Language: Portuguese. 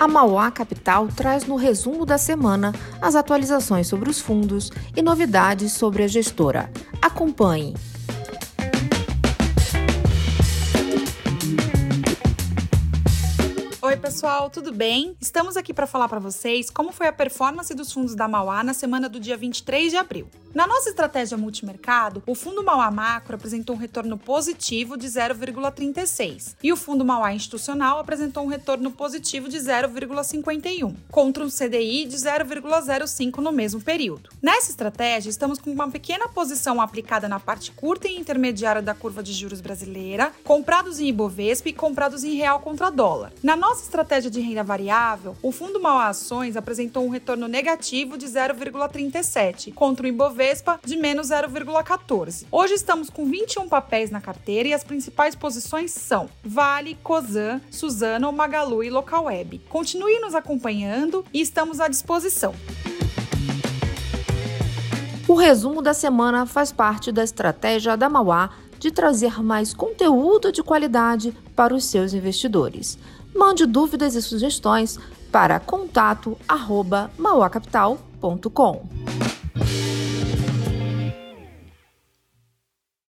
A Mauá Capital traz no resumo da semana as atualizações sobre os fundos e novidades sobre a gestora. Acompanhe! Oi, pessoal, tudo bem? Estamos aqui para falar para vocês como foi a performance dos fundos da Mauá na semana do dia 23 de abril. Na nossa estratégia multimercado, o fundo Mauá Macro apresentou um retorno positivo de 0,36 e o fundo Mauá Institucional apresentou um retorno positivo de 0,51, contra um CDI de 0,05 no mesmo período. Nessa estratégia, estamos com uma pequena posição aplicada na parte curta e intermediária da curva de juros brasileira, comprados em Ibovespa e comprados em real contra dólar. Na nossa estratégia de renda variável, o fundo Mauá Ações apresentou um retorno negativo de 0,37 contra o Ibovespa de menos 0,14. Hoje estamos com 21 papéis na carteira e as principais posições são Vale, Cosan, Suzano, Magalu e Localweb. Continue nos acompanhando e estamos à disposição. O resumo da semana faz parte da estratégia da Mauá de trazer mais conteúdo de qualidade para os seus investidores. Mande dúvidas e sugestões para contato@mauacapital.com.